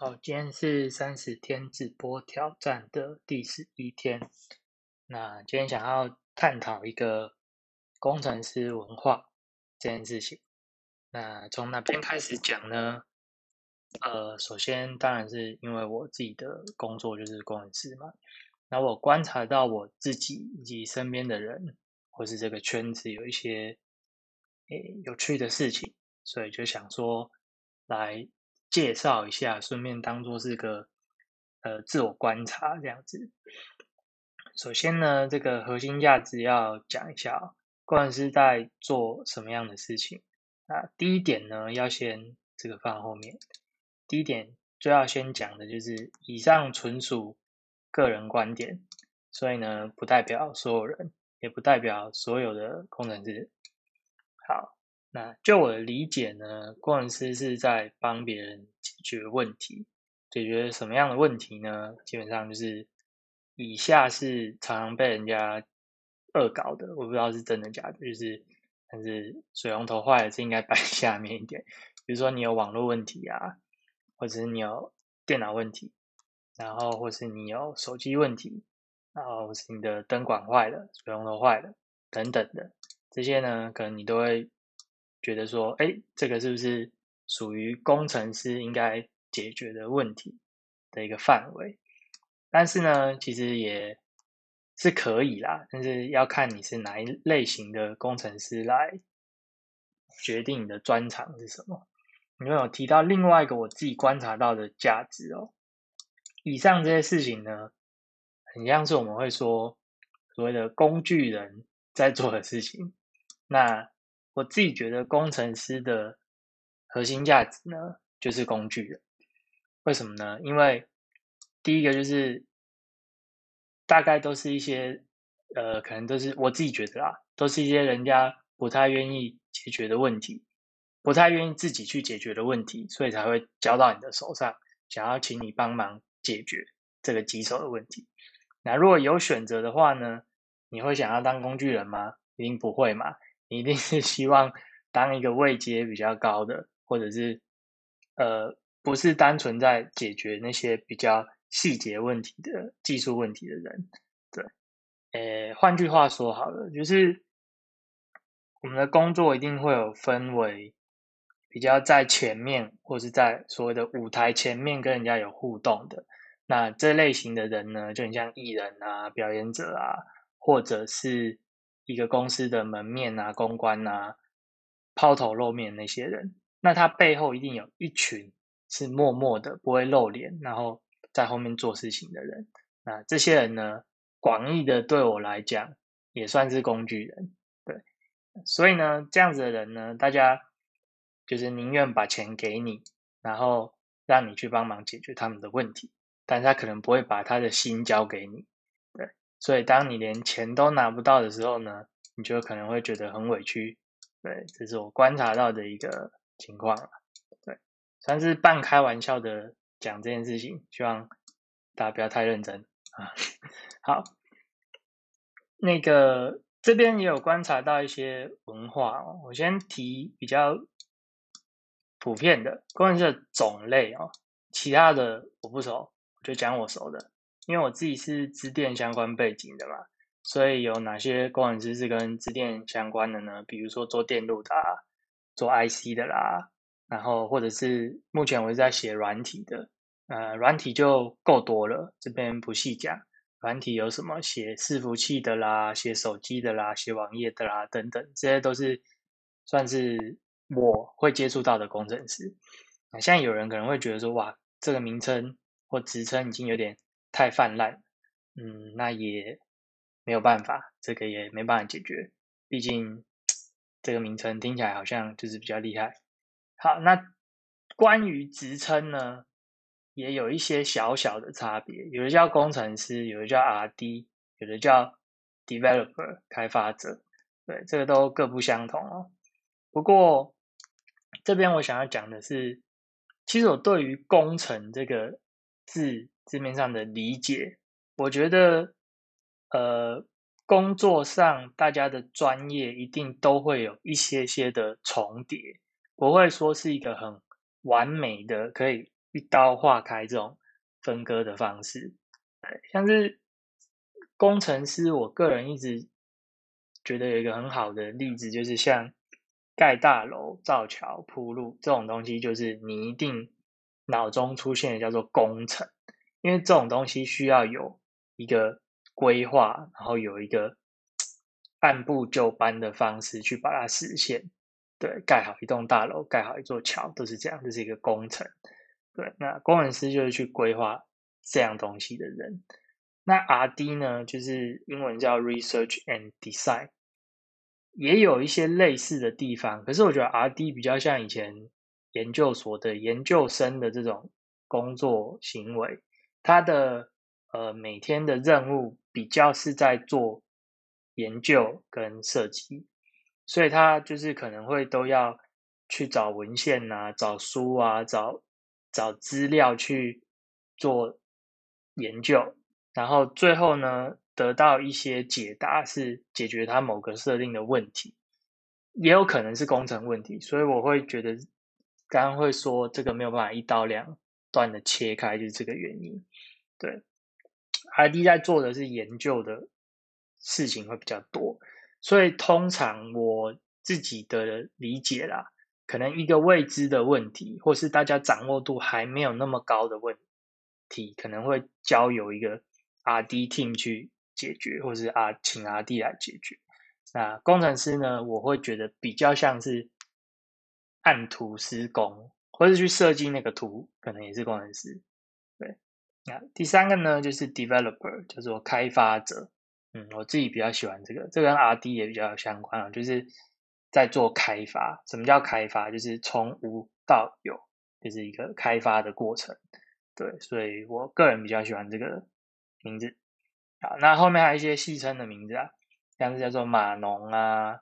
好，今天是三十天直播挑战的第十一天。那今天想要探讨一个工程师文化这件事情。那从哪边开始讲呢？呃，首先当然是因为我自己的工作就是工程师嘛。那我观察到我自己以及身边的人，或是这个圈子有一些诶有趣的事情，所以就想说来。介绍一下，顺便当做是个呃自我观察这样子。首先呢，这个核心价值要讲一下，工程师在做什么样的事情。那第一点呢，要先这个放后面。第一点就要先讲的就是，以上纯属个人观点，所以呢，不代表所有人，也不代表所有的工程师。好。那就我的理解呢，工程师是在帮别人解决问题，解决什么样的问题呢？基本上就是以下是常常被人家恶搞的，我不知道是真的假的，就是但是水龙头坏了是应该摆 下面一点，比如说你有网络问题啊，或者是你有电脑问题，然后或是你有手机问题，然后是你的灯管坏了，水龙头坏了等等的这些呢，可能你都会。觉得说，哎，这个是不是属于工程师应该解决的问题的一个范围？但是呢，其实也是可以啦，但是要看你是哪一类型的工程师来决定你的专长是什么。你有提到另外一个我自己观察到的价值哦。以上这些事情呢，很像是我们会说所谓的工具人在做的事情。那我自己觉得工程师的核心价值呢，就是工具人。为什么呢？因为第一个就是大概都是一些呃，可能都是我自己觉得啦，都是一些人家不太愿意解决的问题，不太愿意自己去解决的问题，所以才会交到你的手上，想要请你帮忙解决这个棘手的问题。那如果有选择的话呢，你会想要当工具人吗？一定不会嘛。你一定是希望当一个位阶比较高的，或者是呃，不是单纯在解决那些比较细节问题的技术问题的人，对。呃，换句话说好了，就是我们的工作一定会有分为比较在前面，或是在所谓的舞台前面跟人家有互动的，那这类型的人呢，就很像艺人啊、表演者啊，或者是。一个公司的门面啊、公关啊、抛头露面那些人，那他背后一定有一群是默默的、不会露脸，然后在后面做事情的人。那这些人呢，广义的对我来讲也算是工具人，对。所以呢，这样子的人呢，大家就是宁愿把钱给你，然后让你去帮忙解决他们的问题，但他可能不会把他的心交给你。所以，当你连钱都拿不到的时候呢，你就可能会觉得很委屈。对，这是我观察到的一个情况对，算是半开玩笑的讲这件事情，希望大家不要太认真啊。好，那个这边也有观察到一些文化哦。我先提比较普遍的，关于这种类哦，其他的我不熟，我就讲我熟的。因为我自己是资电相关背景的嘛，所以有哪些工程师是跟资电相关的呢？比如说做电路的，做 IC 的啦，然后或者是目前我是在写软体的，呃，软体就够多了，这边不细讲。软体有什么？写伺服器的啦，写手机的啦，写网页的啦，等等，这些都是算是我会接触到的工程师。那现在有人可能会觉得说，哇，这个名称或职称已经有点。太泛滥，嗯，那也没有办法，这个也没办法解决。毕竟这个名称听起来好像就是比较厉害。好，那关于职称呢，也有一些小小的差别。有的叫工程师，有的叫 R&D，有的叫 developer 开发者。对，这个都各不相同哦。不过这边我想要讲的是，其实我对于工程这个字。字面上的理解，我觉得，呃，工作上大家的专业一定都会有一些些的重叠，不会说是一个很完美的可以一刀划开这种分割的方式。像是工程师，我个人一直觉得有一个很好的例子，就是像盖大楼、造桥、铺路这种东西，就是你一定脑中出现的叫做工程，因为这种东西需要有一个规划，然后有一个按部就班的方式去把它实现。对，盖好一栋大楼，盖好一座桥，都是这样，这是一个工程。对，那工程师就是去规划这样东西的人。那 R&D 呢，就是英文叫 Research and Design，也有一些类似的地方。可是我觉得 R&D 比较像以前研究所的研究生的这种工作行为，他的呃每天的任务比较是在做研究跟设计。所以他就是可能会都要去找文献呐，找书啊，找找资料去做研究，然后最后呢得到一些解答，是解决他某个设定的问题，也有可能是工程问题。所以我会觉得，刚刚会说这个没有办法一刀两断的切开，就是这个原因。对，ID 在做的是研究的事情会比较多。所以通常我自己的理解啦，可能一个未知的问题，或是大家掌握度还没有那么高的问题，可能会交由一个 R D team 去解决，或是啊请 R D 来解决。那工程师呢，我会觉得比较像是按图施工，或是去设计那个图，可能也是工程师。对，那第三个呢，就是 developer，叫做开发者。嗯，我自己比较喜欢这个，这跟 R D 也比较相关啊，就是在做开发。什么叫开发？就是从无到有，就是一个开发的过程。对，所以我个人比较喜欢这个名字。好，那后面还有一些戏称的名字啊，像是叫做码农啊，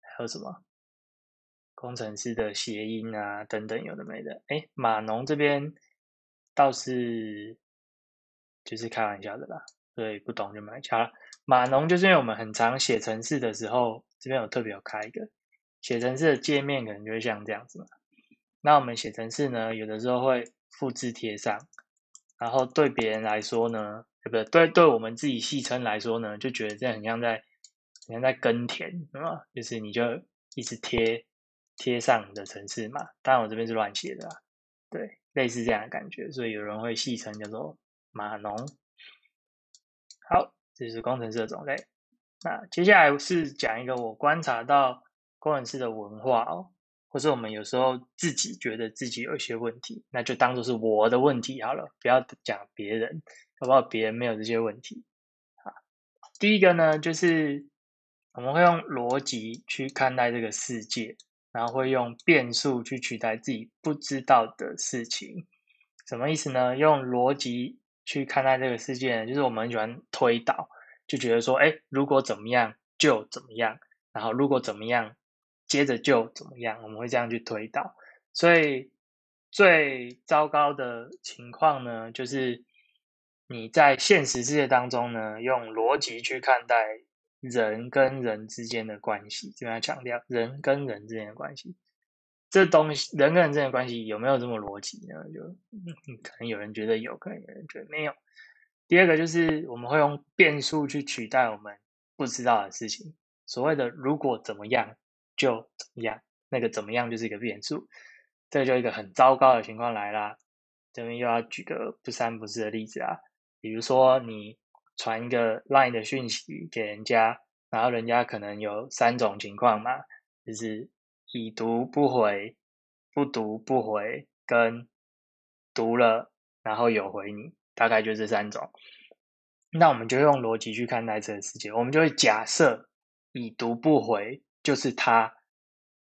还有什么工程师的谐音啊，等等，有的没的。哎，码农这边倒是就是开玩笑的啦，所以不懂就买巧了。码农就是因为我们很常写程式的时候，这边有特别有开一个写程式的界面，可能就会像这样子嘛。那我们写程式呢，有的时候会复制贴上，然后对别人来说呢，对不对？对，对我们自己戏称来说呢，就觉得这样很像在，很像在耕田，是吧？就是你就一直贴贴上的程式嘛。当然我这边是乱写的，对，类似这样的感觉，所以有人会戏称叫做码农。好。这是工程师的种类。那接下来是讲一个我观察到工程师的文化哦，或是我们有时候自己觉得自己有一些问题，那就当做是我的问题好了，不要讲别人，好不好？别人没有这些问题。啊，第一个呢，就是我们会用逻辑去看待这个世界，然后会用变数去取代自己不知道的事情。什么意思呢？用逻辑。去看待这个世界，就是我们喜欢推导，就觉得说，哎，如果怎么样就怎么样，然后如果怎么样，接着就怎么样，我们会这样去推导。所以最糟糕的情况呢，就是你在现实世界当中呢，用逻辑去看待人跟人之间的关系，这边要强调人跟人之间的关系。这东西人跟人之间的关系有没有这么逻辑呢？就可能有人觉得有，可能有人觉得没有。第二个就是我们会用变数去取代我们不知道的事情。所谓的如果怎么样就怎么样，那个怎么样就是一个变数。这就一个很糟糕的情况来啦。这边又要举个不三不四的例子啊，比如说你传一个 Line 的讯息给人家，然后人家可能有三种情况嘛，就是。已读不回，不读不回，跟读了然后有回你，大概就这三种。那我们就用逻辑去看待这个世界，我们就会假设已读不回就是他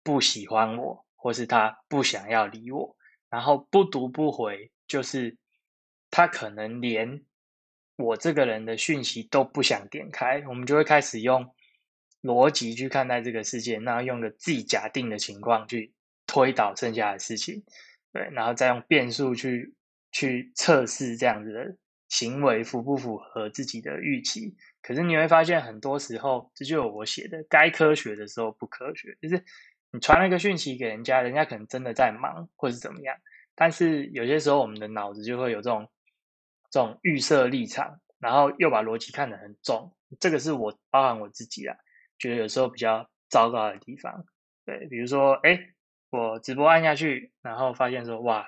不喜欢我，或是他不想要理我，然后不读不回就是他可能连我这个人的讯息都不想点开，我们就会开始用。逻辑去看待这个世界，那用个自己假定的情况去推导剩下的事情，对，然后再用变数去去测试这样子的行为符不符合自己的预期。可是你会发现，很多时候这就有我写的，该科学的时候不科学，就是你传了一个讯息给人家，人家可能真的在忙或是怎么样，但是有些时候我们的脑子就会有这种这种预设立场，然后又把逻辑看得很重。这个是我包含我自己啊，觉得有时候比较糟糕的地方。对，比如说，哎，我直播按下去，然后发现说，哇，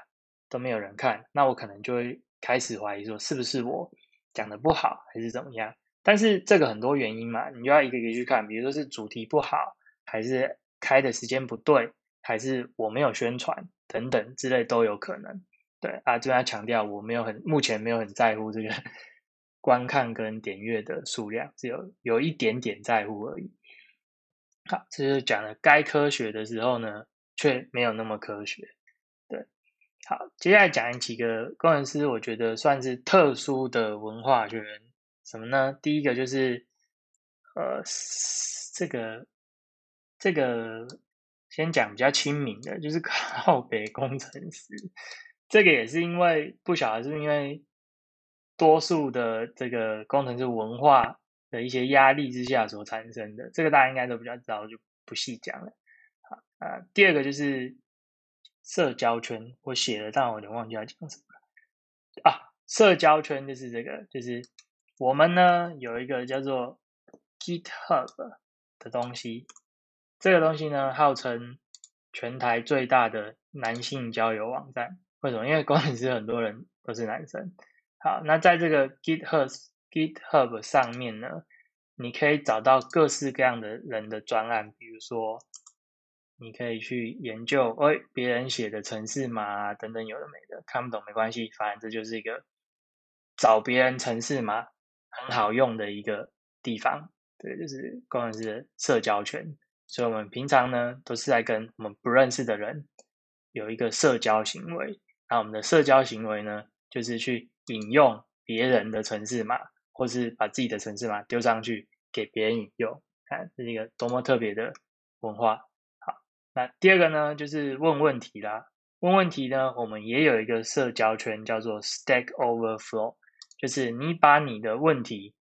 都没有人看，那我可能就会开始怀疑说，是不是我讲的不好，还是怎么样？但是这个很多原因嘛，你就要一个一个去看，比如说是主题不好，还是开的时间不对，还是我没有宣传等等之类都有可能。对啊，就要强调，我没有很目前没有很在乎这个 观看跟点阅的数量，只有有一点点在乎而已。好，这是讲了该科学的时候呢，却没有那么科学。对，好，接下来讲几个工程师，我觉得算是特殊的文化学。什么呢？第一个就是，呃，这个这个先讲比较亲民的，就是 靠北工程师。这个也是因为不晓得是因为多数的这个工程师文化的一些压力之下所产生的。这个大家应该都比较知道，就不细讲了。好，呃，第二个就是社交圈，我写了，但我有点忘记要讲什么了啊。社交圈就是这个，就是。我们呢有一个叫做 GitHub 的东西，这个东西呢号称全台最大的男性交友网站。为什么？因为工程师很多人都是男生。好，那在这个 GitHub GitHub 上面呢，你可以找到各式各样的人的专案，比如说你可以去研究，哎，别人写的程式码等等，有的没的，看不懂没关系，反正这就是一个找别人程式码。很好用的一个地方，对，就是工程师的社交圈。所以，我们平常呢，都是在跟我们不认识的人有一个社交行为。那我们的社交行为呢，就是去引用别人的城市码，或是把自己的城市码丢上去给别人引用。看，这是一个多么特别的文化。好，那第二个呢，就是问问题啦。问问题呢，我们也有一个社交圈，叫做 Stack Overflow。就是你把你的问题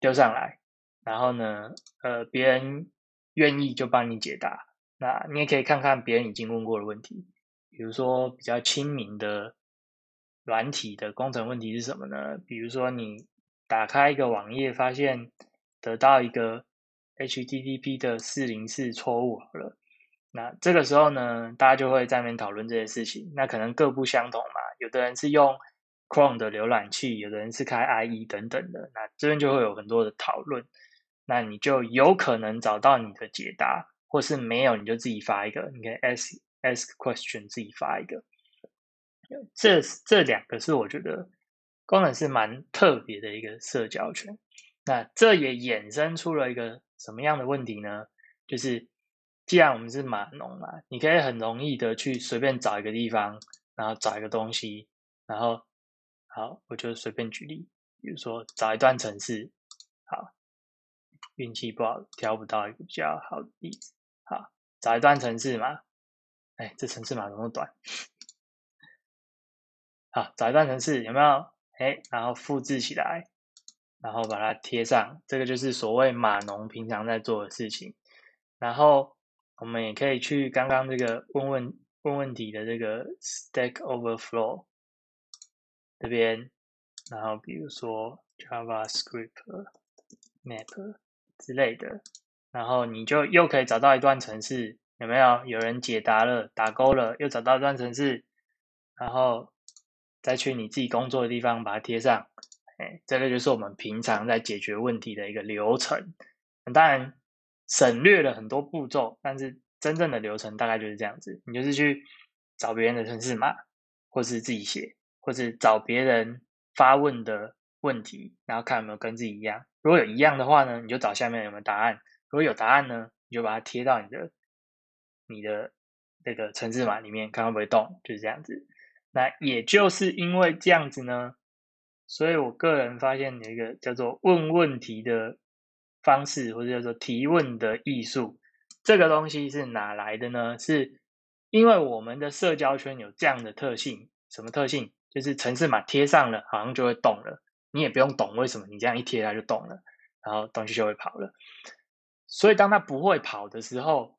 丢上来，然后呢，呃，别人愿意就帮你解答。那你也可以看看别人已经问过的问题，比如说比较亲民的软体的工程问题是什么呢？比如说你打开一个网页，发现得到一个 HTTP 的四零四错误好了，那这个时候呢，大家就会在那边讨论这些事情。那可能各不相同嘛，有的人是用。Chrome 的浏览器，有的人是开 IE 等等的，那这边就会有很多的讨论，那你就有可能找到你的解答，或是没有你就自己发一个，你可以 ask ask question 自己发一个。这这两个是我觉得功能是蛮特别的一个社交圈。那这也衍生出了一个什么样的问题呢？就是既然我们是码农嘛，你可以很容易的去随便找一个地方，然后找一个东西，然后。好，我就随便举例，比如说找一段城市，好，运气不好挑不到一个比较好的例子，好，找一段城市嘛，哎，这程式码那么短，好，找一段程式有没有？哎，然后复制起来，然后把它贴上，这个就是所谓码农平常在做的事情。然后我们也可以去刚刚这个问问问问题的这个 Stack Overflow。这边，然后比如说 JavaScript Map 之类的，然后你就又可以找到一段程式，有没有？有人解答了，打勾了，又找到一段程式，然后再去你自己工作的地方把它贴上。哎，这个就是我们平常在解决问题的一个流程。当然省略了很多步骤，但是真正的流程大概就是这样子。你就是去找别人的程式码，或是自己写。或是找别人发问的问题，然后看有没有跟自己一样。如果有一样的话呢，你就找下面有没有答案。如果有答案呢，你就把它贴到你的你的那个程式码里面，看会不会动，就是这样子。那也就是因为这样子呢，所以我个人发现有一个叫做问问题的方式，或者叫做提问的艺术。这个东西是哪来的呢？是因为我们的社交圈有这样的特性，什么特性？就是城市码贴上了，好像就会动了。你也不用懂为什么，你这样一贴它就动了，然后东西就会跑了。所以当它不会跑的时候，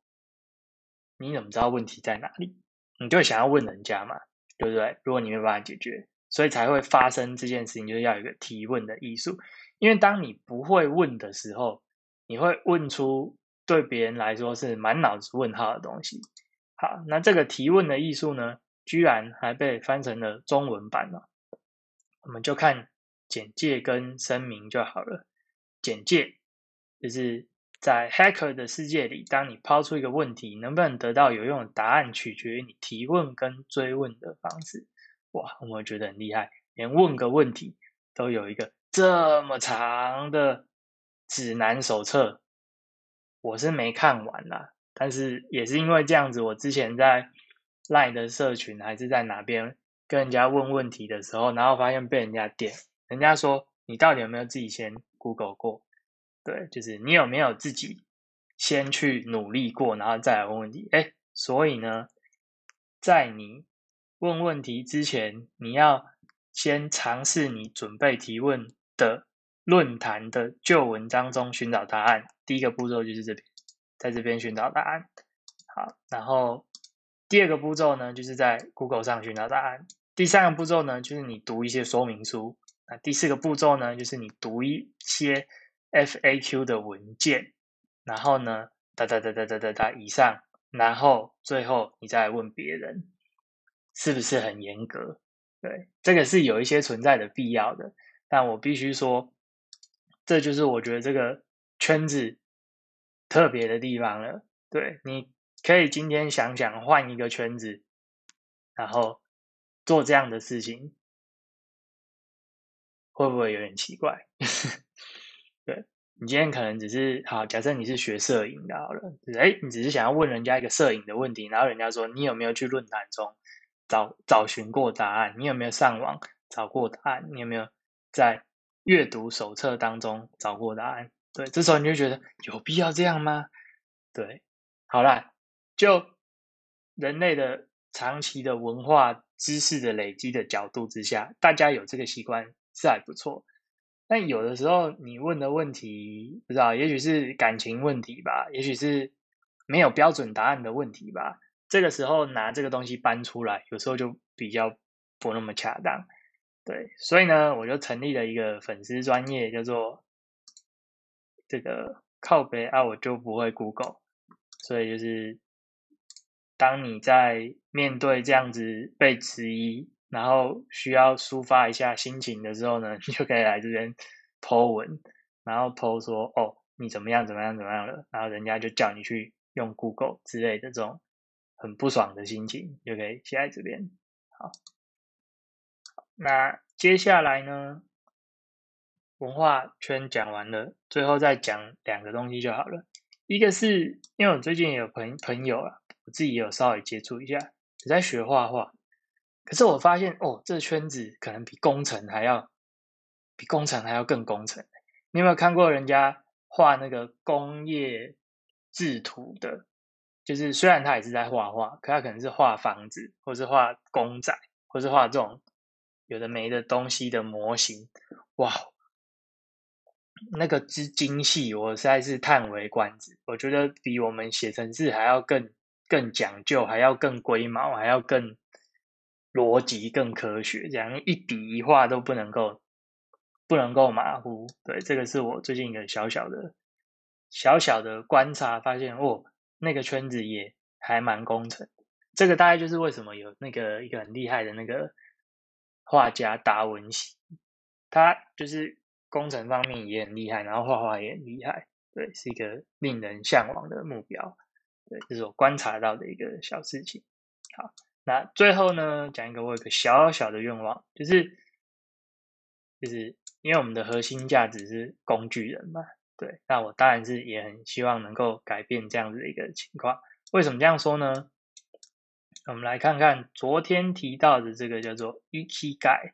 你怎么知道问题在哪里？你就想要问人家嘛。对不对？如果你没办法解决，所以才会发生这件事情，就是要有一个提问的艺术。因为当你不会问的时候，你会问出对别人来说是满脑子问号的东西。好，那这个提问的艺术呢，居然还被翻成了中文版了。我们就看简介跟声明就好了。简介就是在 Hacker 的世界里，当你抛出一个问题，能不能得到有用的答案，取决于你提问跟追问的方式。哇，我觉得很厉害，连问个问题都有一个这么长的指南手册。我是没看完啦，但是也是因为这样子，我之前在 Line 的社群还是在哪边跟人家问问题的时候，然后发现被人家点，人家说你到底有没有自己先 Google 过？对，就是你有没有自己先去努力过，然后再来问问题？哎，所以呢，在你问问题之前，你要先尝试你准备提问的。论坛的旧文章中寻找答案，第一个步骤就是这边，在这边寻找答案。好，然后第二个步骤呢，就是在 Google 上寻找答案。第三个步骤呢，就是你读一些说明书。那第四个步骤呢，就是你读一些 FAQ 的文件。然后呢，哒哒哒哒哒哒哒以上，然后最后你再问别人，是不是很严格？对，这个是有一些存在的必要的。但我必须说。这就是我觉得这个圈子特别的地方了。对，你可以今天想想换一个圈子，然后做这样的事情，会不会有点奇怪？对你今天可能只是好，假设你是学摄影的，好了，就是哎，你只是想要问人家一个摄影的问题，然后人家说你有没有去论坛中找找寻过答案？你有没有上网找过答案？你有没有在？阅读手册当中找过答案，对，这时候你就觉得有必要这样吗？对，好啦，就人类的长期的文化知识的累积的角度之下，大家有这个习惯是还不错。但有的时候你问的问题，不知道，也许是感情问题吧，也许是没有标准答案的问题吧。这个时候拿这个东西搬出来，有时候就比较不那么恰当。对，所以呢，我就成立了一个粉丝专业，叫做这个靠北啊，我就不会 Google。所以就是，当你在面对这样子被质疑，然后需要抒发一下心情的时候呢，你就可以来这边 Po 文，然后 Po 说哦，你怎么样怎么样怎么样了，然后人家就叫你去用 Google 之类的这种很不爽的心情，就可以写在这边。好。那接下来呢？文化圈讲完了，最后再讲两个东西就好了。一个是因为我最近有朋朋友啊，我自己有稍微接触一下，也在学画画。可是我发现哦，这圈子可能比工程还要，比工程还要更工程。你有没有看过人家画那个工业制图的？就是虽然他也是在画画，可他可能是画房子，或是画公仔，或是画这种。有的没的东西的模型，哇，那个之精细，我实在是叹为观止。我觉得比我们写程式还要更更讲究，还要更龟毛，还要更逻辑、更科学，这样一笔一画都不能够不能够马虎。对，这个是我最近一个小小的小小的观察，发现哦，那个圈子也还蛮工程。这个大概就是为什么有那个一个很厉害的那个。画家达文西，他就是工程方面也很厉害，然后画画也很厉害，对，是一个令人向往的目标。对，这是我观察到的一个小事情。好，那最后呢，讲一个我有个小小的愿望，就是就是因为我们的核心价值是工具人嘛，对，那我当然是也很希望能够改变这样子的一个情况。为什么这样说呢？我们来看看昨天提到的这个叫做 “ikigai”，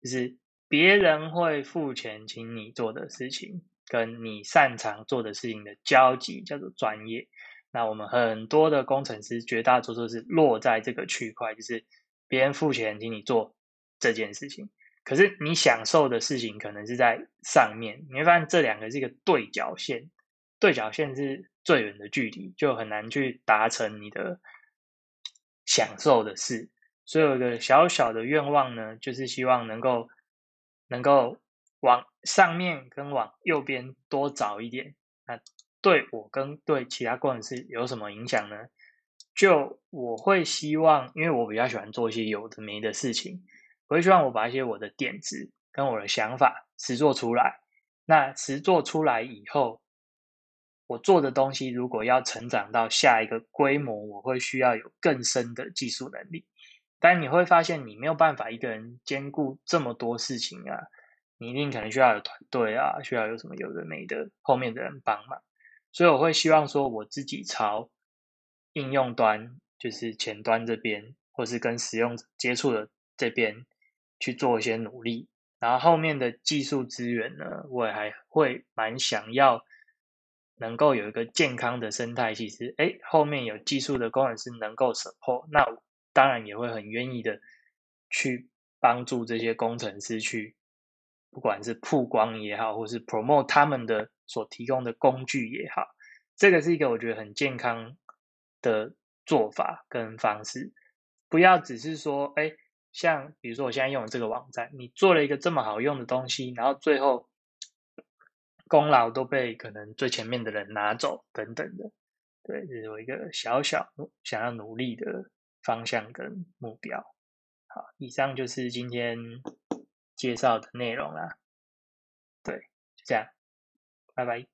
就是别人会付钱请你做的事情，跟你擅长做的事情的交集，叫做专业。那我们很多的工程师绝大多数是落在这个区块，就是别人付钱请你做这件事情，可是你享受的事情可能是在上面。你会发现这两个是一个对角线，对角线是最远的距离，就很难去达成你的。享受的事，所以有一个小小的愿望呢，就是希望能够能够往上面跟往右边多找一点。那对我跟对其他工程师有什么影响呢？就我会希望，因为我比较喜欢做一些有的没的事情，我会希望我把一些我的点子跟我的想法实做出来。那实做出来以后，我做的东西如果要成长到下一个规模，我会需要有更深的技术能力。但你会发现，你没有办法一个人兼顾这么多事情啊，你一定可能需要有团队啊，需要有什么有的没的后面的人帮忙。所以我会希望说，我自己朝应用端，就是前端这边，或是跟使用者接触的这边去做一些努力。然后后面的技术资源呢，我也还会蛮想要能够有一个健康的生态。其实，哎，后面有技术的工程师能够 support，那当然也会很愿意的去帮助这些工程师去，不管是曝光也好，或是 promote 他们的所提供的工具也好，这个是一个我觉得很健康的做法跟方式。不要只是说，哎。像比如说我现在用的这个网站，你做了一个这么好用的东西，然后最后功劳都被可能最前面的人拿走等等的，对，这是我一个小小想要努力的方向跟目标。好，以上就是今天介绍的内容啦。对，就这样，拜拜。